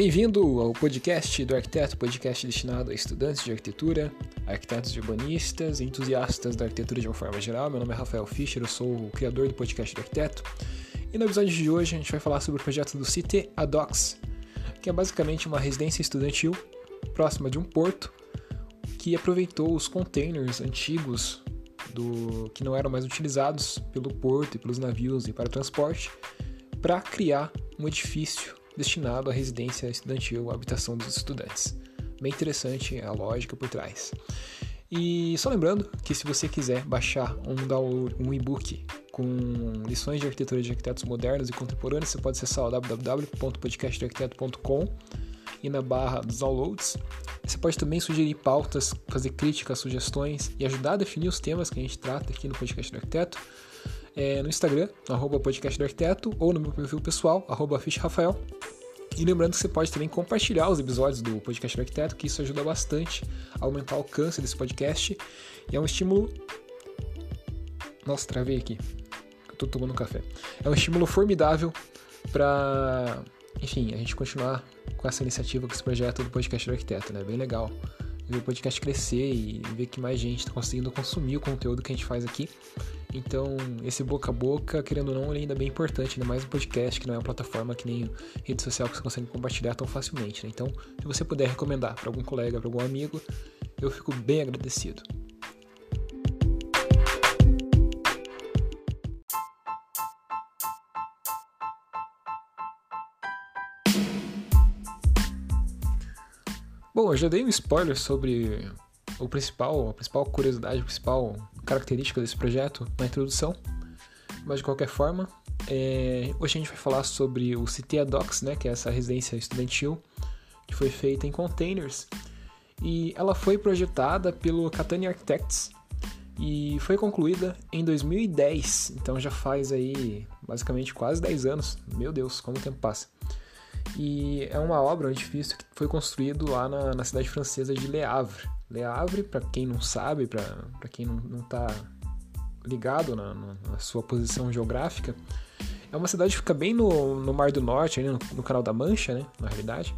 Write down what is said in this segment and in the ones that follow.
Bem-vindo ao podcast do Arquiteto, podcast destinado a estudantes de arquitetura, arquitetos urbanistas e entusiastas da arquitetura de uma forma geral. Meu nome é Rafael Fischer, eu sou o criador do podcast do Arquiteto. E no episódio de hoje a gente vai falar sobre o projeto do Cité Adox, que é basicamente uma residência estudantil próxima de um porto que aproveitou os containers antigos do que não eram mais utilizados pelo porto e pelos navios e para transporte para criar um edifício destinado à residência estudantil, à habitação dos estudantes. Bem interessante a lógica por trás. E só lembrando que se você quiser baixar um, um e-book com lições de arquitetura de arquitetos modernos e contemporâneos, você pode acessar o www.podcastarquiteto.com e na barra dos downloads. Você pode também sugerir pautas, fazer críticas, sugestões e ajudar a definir os temas que a gente trata aqui no Podcast do Arquiteto. É, no Instagram, arroba podcast do arquiteto, ou no meu perfil pessoal, arroba Rafael. E lembrando que você pode também compartilhar os episódios do Podcast Arquiteto, que isso ajuda bastante a aumentar o alcance desse podcast. E é um estímulo. Nossa, travei aqui. Eu tô tomando um café. É um estímulo formidável para, enfim, a gente continuar com essa iniciativa, com esse projeto do Podcast do Arquiteto, né? Bem legal ver o podcast crescer e ver que mais gente está conseguindo consumir o conteúdo que a gente faz aqui. Então, esse boca a boca, querendo ou não, ele ainda é bem importante, ainda mais um podcast, que não é uma plataforma que nem rede social que você consegue compartilhar tão facilmente. Né? Então, se você puder recomendar para algum colega, para algum amigo, eu fico bem agradecido. Bom, eu já dei um spoiler sobre o principal, a principal curiosidade, a principal característica desse projeto na introdução, mas de qualquer forma, é, hoje a gente vai falar sobre o Citea Docs, né, que é essa residência estudantil que foi feita em containers e ela foi projetada pelo Catania Architects e foi concluída em 2010, então já faz aí basicamente quase 10 anos. Meu Deus, como o tempo passa. E é uma obra, um edifício que foi construído lá na, na cidade francesa de Le Havre. Le Havre, para quem não sabe, para quem não está ligado na, na, sua posição geográfica, é uma cidade que fica bem no, no Mar do Norte, no, no Canal da Mancha, né, na realidade.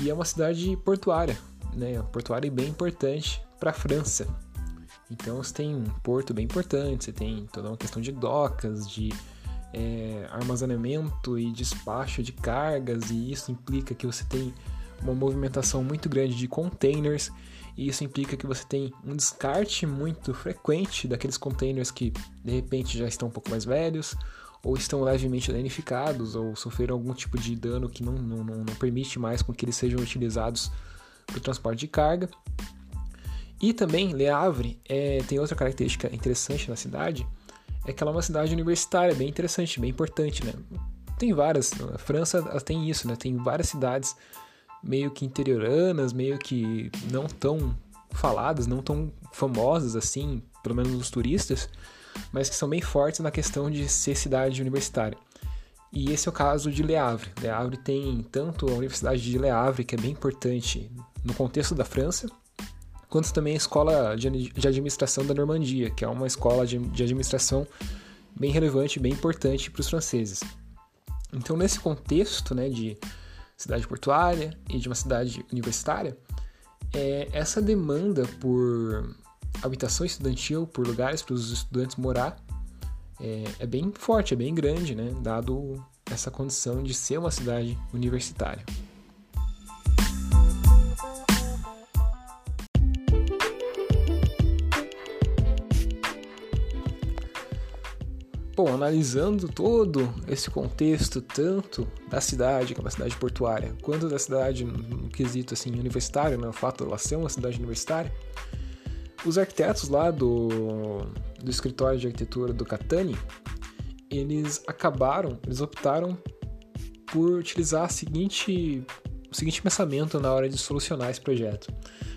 E é uma cidade portuária, né, portuária bem importante para a França. Então você tem um porto bem importante, você tem toda uma questão de docas, de é, armazenamento e despacho de cargas, e isso implica que você tem uma movimentação muito grande de containers, e isso implica que você tem um descarte muito frequente daqueles containers que de repente já estão um pouco mais velhos, ou estão levemente danificados, ou sofreram algum tipo de dano que não, não, não permite mais com que eles sejam utilizados para o transporte de carga. E também Le Havre é, tem outra característica interessante na cidade, é que ela é uma cidade universitária, bem interessante, bem importante, né? Tem várias, a França tem isso, né? Tem várias cidades meio que interioranas, meio que não tão faladas, não tão famosas assim, pelo menos os turistas, mas que são bem fortes na questão de ser cidade universitária. E esse é o caso de Le Havre. Le Havre tem tanto a Universidade de Le Havre, que é bem importante no contexto da França, quanto também a Escola de Administração da Normandia, que é uma escola de administração bem relevante, bem importante para os franceses. Então, nesse contexto né, de cidade portuária e de uma cidade universitária, é, essa demanda por habitação estudantil, por lugares para os estudantes morar, é, é bem forte, é bem grande, né, dado essa condição de ser uma cidade universitária. Bom, analisando todo esse contexto, tanto da cidade, que é uma cidade portuária, quanto da cidade no quesito assim, universitário, né, o fato de ela ser uma cidade universitária, os arquitetos lá do, do escritório de arquitetura do Catani, eles acabaram, eles optaram por utilizar a seguinte, o seguinte pensamento na hora de solucionar esse projeto.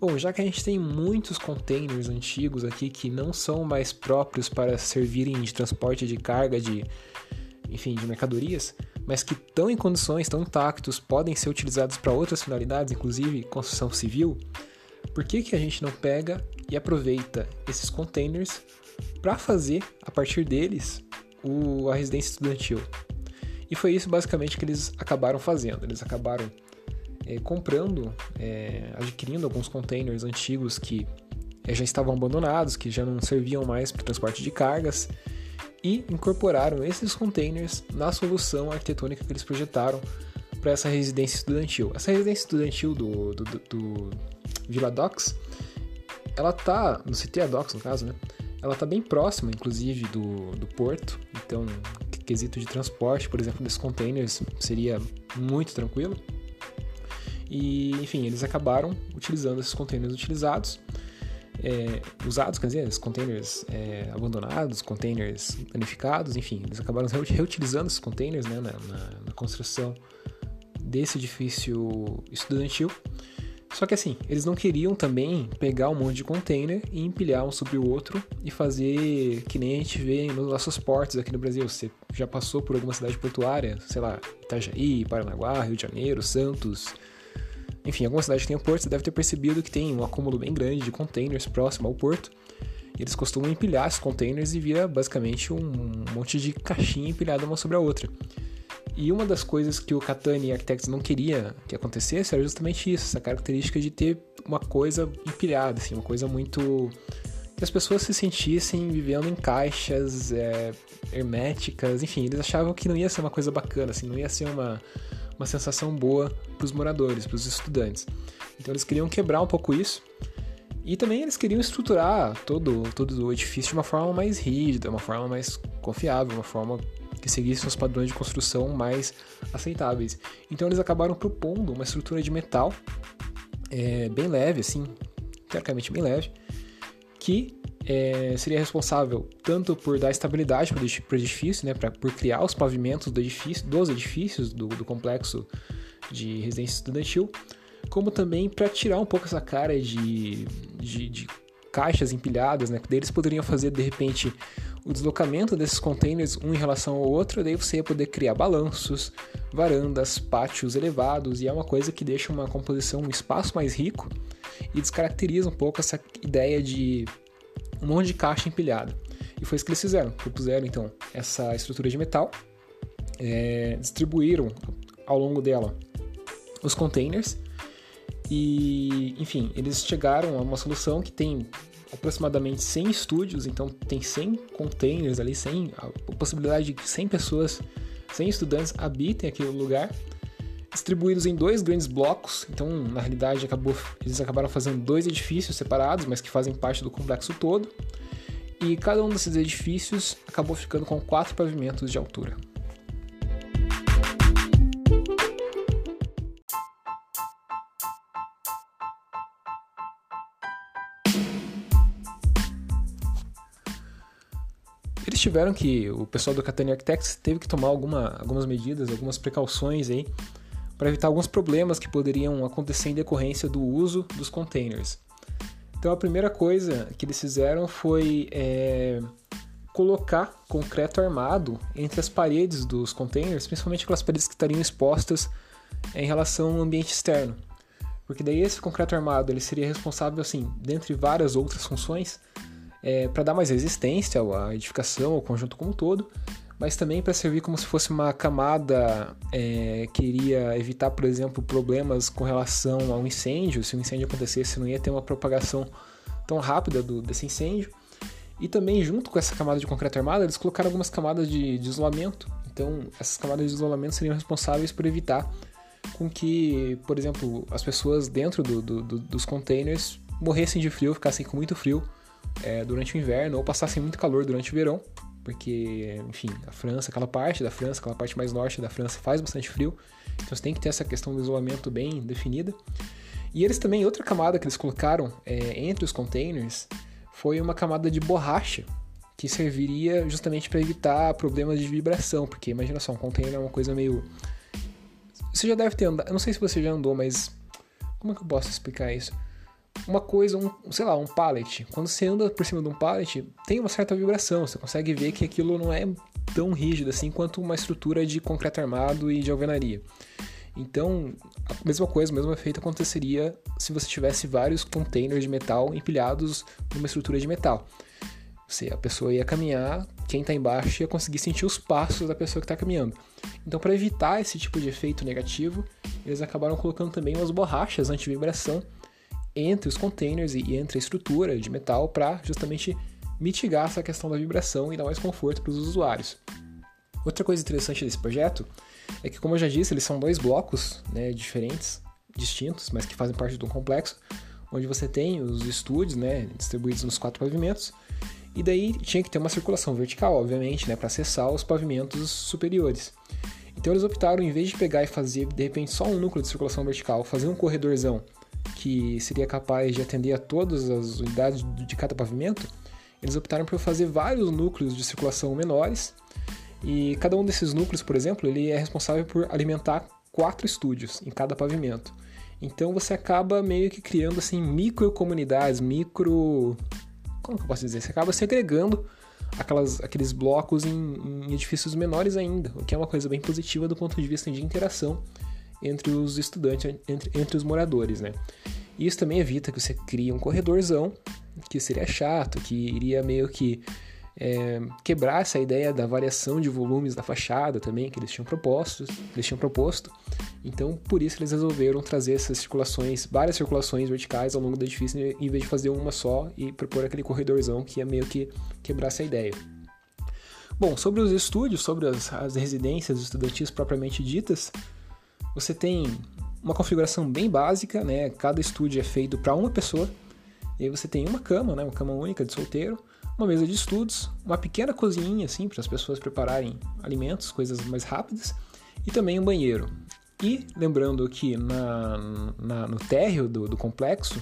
Bom, já que a gente tem muitos containers antigos aqui que não são mais próprios para servirem de transporte de carga de, enfim, de mercadorias, mas que estão em condições, estão intactos, podem ser utilizados para outras finalidades, inclusive construção civil, por que, que a gente não pega e aproveita esses containers para fazer, a partir deles, o, a residência estudantil? E foi isso basicamente que eles acabaram fazendo. Eles acabaram é, comprando, é, adquirindo alguns containers antigos que é, já estavam abandonados, que já não serviam mais para transporte de cargas, e incorporaram esses containers na solução arquitetônica que eles projetaram para essa residência estudantil. Essa residência estudantil do, do, do, do Villa Docks, ela tá, no CTA Docks no caso, né? Ela tá bem próxima, inclusive, do, do porto, então, quesito de transporte, por exemplo, desses containers seria muito tranquilo. E, enfim, eles acabaram utilizando esses containers utilizados, é, usados, quer dizer, containers é, abandonados, containers danificados, enfim, eles acabaram reutilizando esses containers né, na, na, na construção desse edifício estudantil. Só que assim, eles não queriam também pegar um monte de container e empilhar um sobre o outro e fazer que nem a gente vê nos nossos portos aqui no Brasil. Você já passou por alguma cidade portuária, sei lá, Itajaí, Paranaguá, Rio de Janeiro, Santos, enfim, alguma cidade que tem um porto, você deve ter percebido que tem um acúmulo bem grande de containers próximo ao porto. Eles costumam empilhar esses containers e vira basicamente um monte de caixinha empilhada uma sobre a outra. E uma das coisas que o Katani Architects não queria que acontecesse era justamente isso, essa característica de ter uma coisa empilhada, assim, uma coisa muito que as pessoas se sentissem vivendo em caixas é, herméticas, enfim, eles achavam que não ia ser uma coisa bacana, assim, não ia ser uma, uma sensação boa para os moradores, para os estudantes. Então eles queriam quebrar um pouco isso e também eles queriam estruturar todo, todo o edifício de uma forma mais rígida, uma forma mais confiável, uma forma que seguisse os padrões de construção mais aceitáveis. Então eles acabaram propondo uma estrutura de metal é, bem leve, assim, teoricamente bem leve, que é, seria responsável tanto por dar estabilidade para o edifício, né, pra, por criar os pavimentos do edifício, dos edifícios do, do complexo de residência estudantil, como também para tirar um pouco essa cara de, de, de caixas empilhadas, né, que eles poderiam fazer de repente o deslocamento desses containers um em relação ao outro, daí você ia poder criar balanços, varandas, pátios elevados, e é uma coisa que deixa uma composição, um espaço mais rico e descaracteriza um pouco essa ideia de um monte de caixa empilhada. E foi isso que eles fizeram. Propuseram então essa estrutura de metal, é, distribuíram ao longo dela os containers e, enfim, eles chegaram a uma solução que tem aproximadamente 100 estúdios, então tem 100 containers ali, 100, a possibilidade de que 100 pessoas, 100 estudantes habitem aquele lugar, distribuídos em dois grandes blocos. Então, na realidade, acabou, eles acabaram fazendo dois edifícios separados, mas que fazem parte do complexo todo. E cada um desses edifícios acabou ficando com quatro pavimentos de altura. eles tiveram que, o pessoal do Catania Architects teve que tomar alguma, algumas medidas, algumas precauções aí para evitar alguns problemas que poderiam acontecer em decorrência do uso dos containers. Então a primeira coisa que eles fizeram foi é, colocar concreto armado entre as paredes dos containers, principalmente aquelas paredes que estariam expostas em relação ao ambiente externo. Porque daí esse concreto armado ele seria responsável, assim, dentre várias outras funções, é, para dar mais resistência à edificação, ao conjunto como um todo, mas também para servir como se fosse uma camada é, que iria evitar, por exemplo, problemas com relação ao incêndio. Se um incêndio acontecesse, não ia ter uma propagação tão rápida do, desse incêndio. E também, junto com essa camada de concreto armado, eles colocaram algumas camadas de, de isolamento. Então, essas camadas de isolamento seriam responsáveis por evitar com que, por exemplo, as pessoas dentro do, do, do, dos containers morressem de frio, ficassem com muito frio é, durante o inverno ou passassem muito calor durante o verão, porque, enfim, a França, aquela parte da França, aquela parte mais norte da França faz bastante frio, então você tem que ter essa questão do isolamento bem definida. E eles também, outra camada que eles colocaram é, entre os containers foi uma camada de borracha, que serviria justamente para evitar problemas de vibração, porque imagina só, um container é uma coisa meio. Você já deve ter andado, eu não sei se você já andou, mas como é que eu posso explicar isso? Uma coisa, um, sei lá, um pallet. Quando você anda por cima de um pallet, tem uma certa vibração. Você consegue ver que aquilo não é tão rígido assim quanto uma estrutura de concreto armado e de alvenaria. Então, a mesma coisa, o mesmo efeito aconteceria se você tivesse vários containers de metal empilhados numa estrutura de metal. Você, a pessoa ia caminhar, quem está embaixo ia conseguir sentir os passos da pessoa que está caminhando. Então, para evitar esse tipo de efeito negativo, eles acabaram colocando também umas borrachas anti-vibração entre os containers e entre a estrutura de metal para justamente mitigar essa questão da vibração e dar mais conforto para os usuários. Outra coisa interessante desse projeto é que, como eu já disse, eles são dois blocos né, diferentes, distintos, mas que fazem parte de um complexo, onde você tem os estúdios né, distribuídos nos quatro pavimentos, e daí tinha que ter uma circulação vertical, obviamente, né, para acessar os pavimentos superiores. Então eles optaram, em vez de pegar e fazer de repente só um núcleo de circulação vertical, fazer um corredorzão que seria capaz de atender a todas as unidades de cada pavimento, eles optaram por fazer vários núcleos de circulação menores e cada um desses núcleos, por exemplo, ele é responsável por alimentar quatro estúdios em cada pavimento. Então você acaba meio que criando assim micro comunidades, micro como que eu posso dizer? Você acaba segregando aquelas, aqueles blocos em, em edifícios menores ainda, o que é uma coisa bem positiva do ponto de vista de interação entre os estudantes, entre, entre os moradores, né? Isso também evita que você crie um corredorzão que seria chato, que iria meio que é, quebrar essa ideia da variação de volumes da fachada também que eles tinham proposto, eles tinham proposto. Então, por isso eles resolveram trazer essas circulações, várias circulações verticais ao longo do edifício, em vez de fazer uma só e propor aquele corredorzão que ia meio que quebrar essa ideia. Bom, sobre os estúdios, sobre as, as residências estudantis propriamente ditas, você tem uma configuração bem básica, né? Cada estúdio é feito para uma pessoa. E aí você tem uma cama, né? Uma cama única de solteiro, uma mesa de estudos, uma pequena cozinha assim para as pessoas prepararem alimentos, coisas mais rápidas, e também um banheiro. E lembrando que na, na no térreo do, do, complexo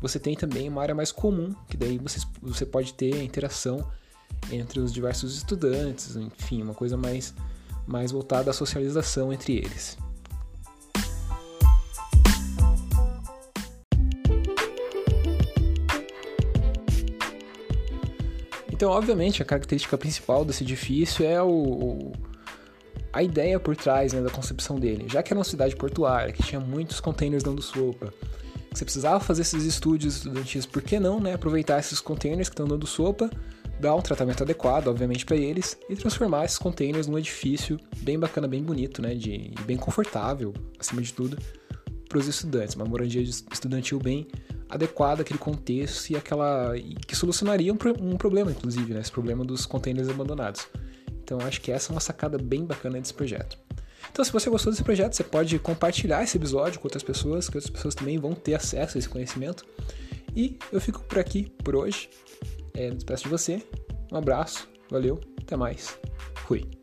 você tem também uma área mais comum, que daí você, você pode ter interação entre os diversos estudantes, enfim, uma coisa mais, mais voltada à socialização entre eles. Então, obviamente, a característica principal desse edifício é o, o a ideia por trás né, da concepção dele. Já que era uma cidade portuária, que tinha muitos containers dando sopa, você precisava fazer esses estúdios estudantis, por que não né, aproveitar esses containers que estão dando sopa, dar um tratamento adequado, obviamente, para eles, e transformar esses containers num edifício bem bacana, bem bonito, né, de, bem confortável, acima de tudo, para os estudantes. Uma moradia estudantil bem adequada àquele contexto e aquela que solucionaria um, um problema, inclusive, né? esse problema dos containers abandonados. Então acho que essa é uma sacada bem bacana desse projeto. Então, se você gostou desse projeto, você pode compartilhar esse episódio com outras pessoas, que outras pessoas também vão ter acesso a esse conhecimento. E eu fico por aqui por hoje. É, despeço de você. Um abraço, valeu, até mais. Fui.